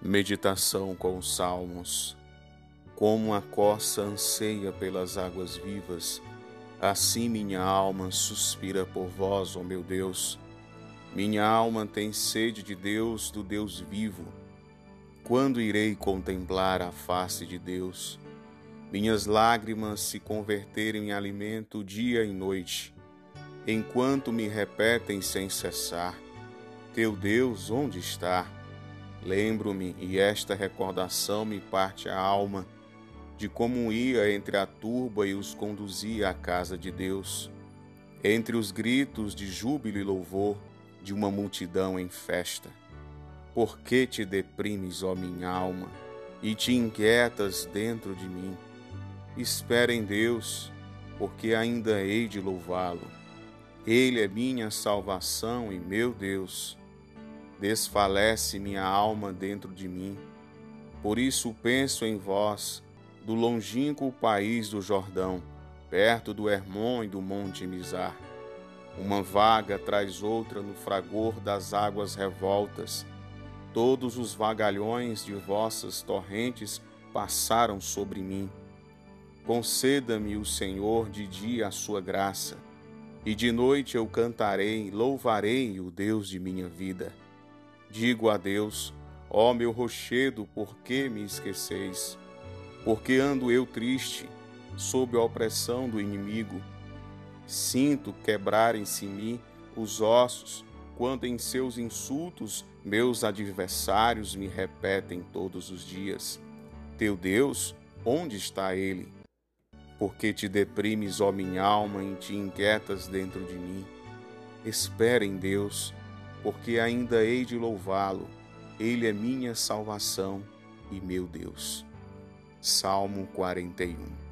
Meditação com os Salmos. Como a coça anseia pelas águas vivas, assim minha alma suspira por vós, ó meu Deus. Minha alma tem sede de Deus, do Deus vivo. Quando irei contemplar a face de Deus? Minhas lágrimas se converterem em alimento dia e noite, enquanto me repetem sem cessar: Teu Deus onde está? Lembro-me, e esta recordação me parte a alma, de como ia entre a turba e os conduzia à casa de Deus, entre os gritos de júbilo e louvor de uma multidão em festa. Por que te deprimes, ó minha alma, e te inquietas dentro de mim? Espera em Deus, porque ainda hei de louvá-lo. Ele é minha salvação e meu Deus desfalece minha alma dentro de mim. Por isso penso em vós, do longínquo país do Jordão, perto do Hermon e do monte Mizar. Uma vaga traz outra no fragor das águas revoltas. Todos os vagalhões de vossas torrentes passaram sobre mim. Conceda-me o Senhor de dia a sua graça, e de noite eu cantarei, louvarei o Deus de minha vida. Digo a Deus: Ó meu rochedo, por que me esqueceis? Porque ando eu triste, sob a opressão do inimigo. Sinto quebrarem-se em mim os ossos, quando em seus insultos meus adversários me repetem todos os dias: Teu Deus, onde está ele? Porque te deprimes, ó minha alma, e te inquietas dentro de mim. Espera em Deus porque ainda hei de louvá-lo. Ele é minha salvação e meu Deus. Salmo 41